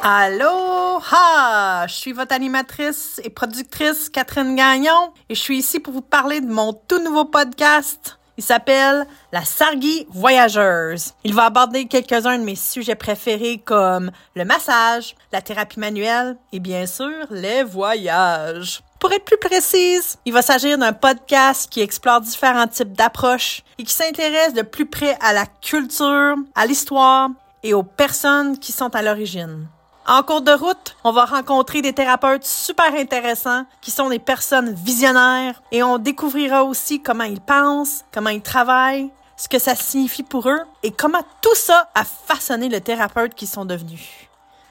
Allô, ha! Je suis votre animatrice et productrice Catherine Gagnon et je suis ici pour vous parler de mon tout nouveau podcast. Il s'appelle La Sargie Voyageuse. Il va aborder quelques-uns de mes sujets préférés comme le massage, la thérapie manuelle et bien sûr les voyages. Pour être plus précise, il va s'agir d'un podcast qui explore différents types d'approches et qui s'intéresse de plus près à la culture, à l'histoire et aux personnes qui sont à l'origine. En cours de route, on va rencontrer des thérapeutes super intéressants qui sont des personnes visionnaires et on découvrira aussi comment ils pensent, comment ils travaillent, ce que ça signifie pour eux et comment tout ça a façonné le thérapeute qu'ils sont devenus.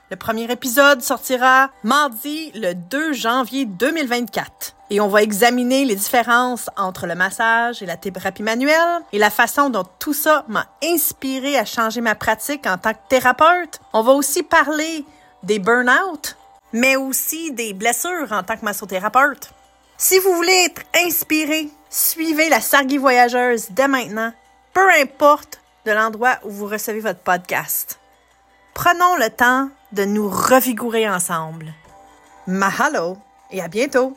Le premier épisode sortira mardi le 2 janvier 2024 et on va examiner les différences entre le massage et la thérapie manuelle et la façon dont tout ça m'a inspiré à changer ma pratique en tant que thérapeute. On va aussi parler des burn-out, mais aussi des blessures en tant que massothérapeute. Si vous voulez être inspiré, suivez la Sargie Voyageuse dès maintenant, peu importe de l'endroit où vous recevez votre podcast. Prenons le temps de nous revigourer ensemble. Mahalo et à bientôt!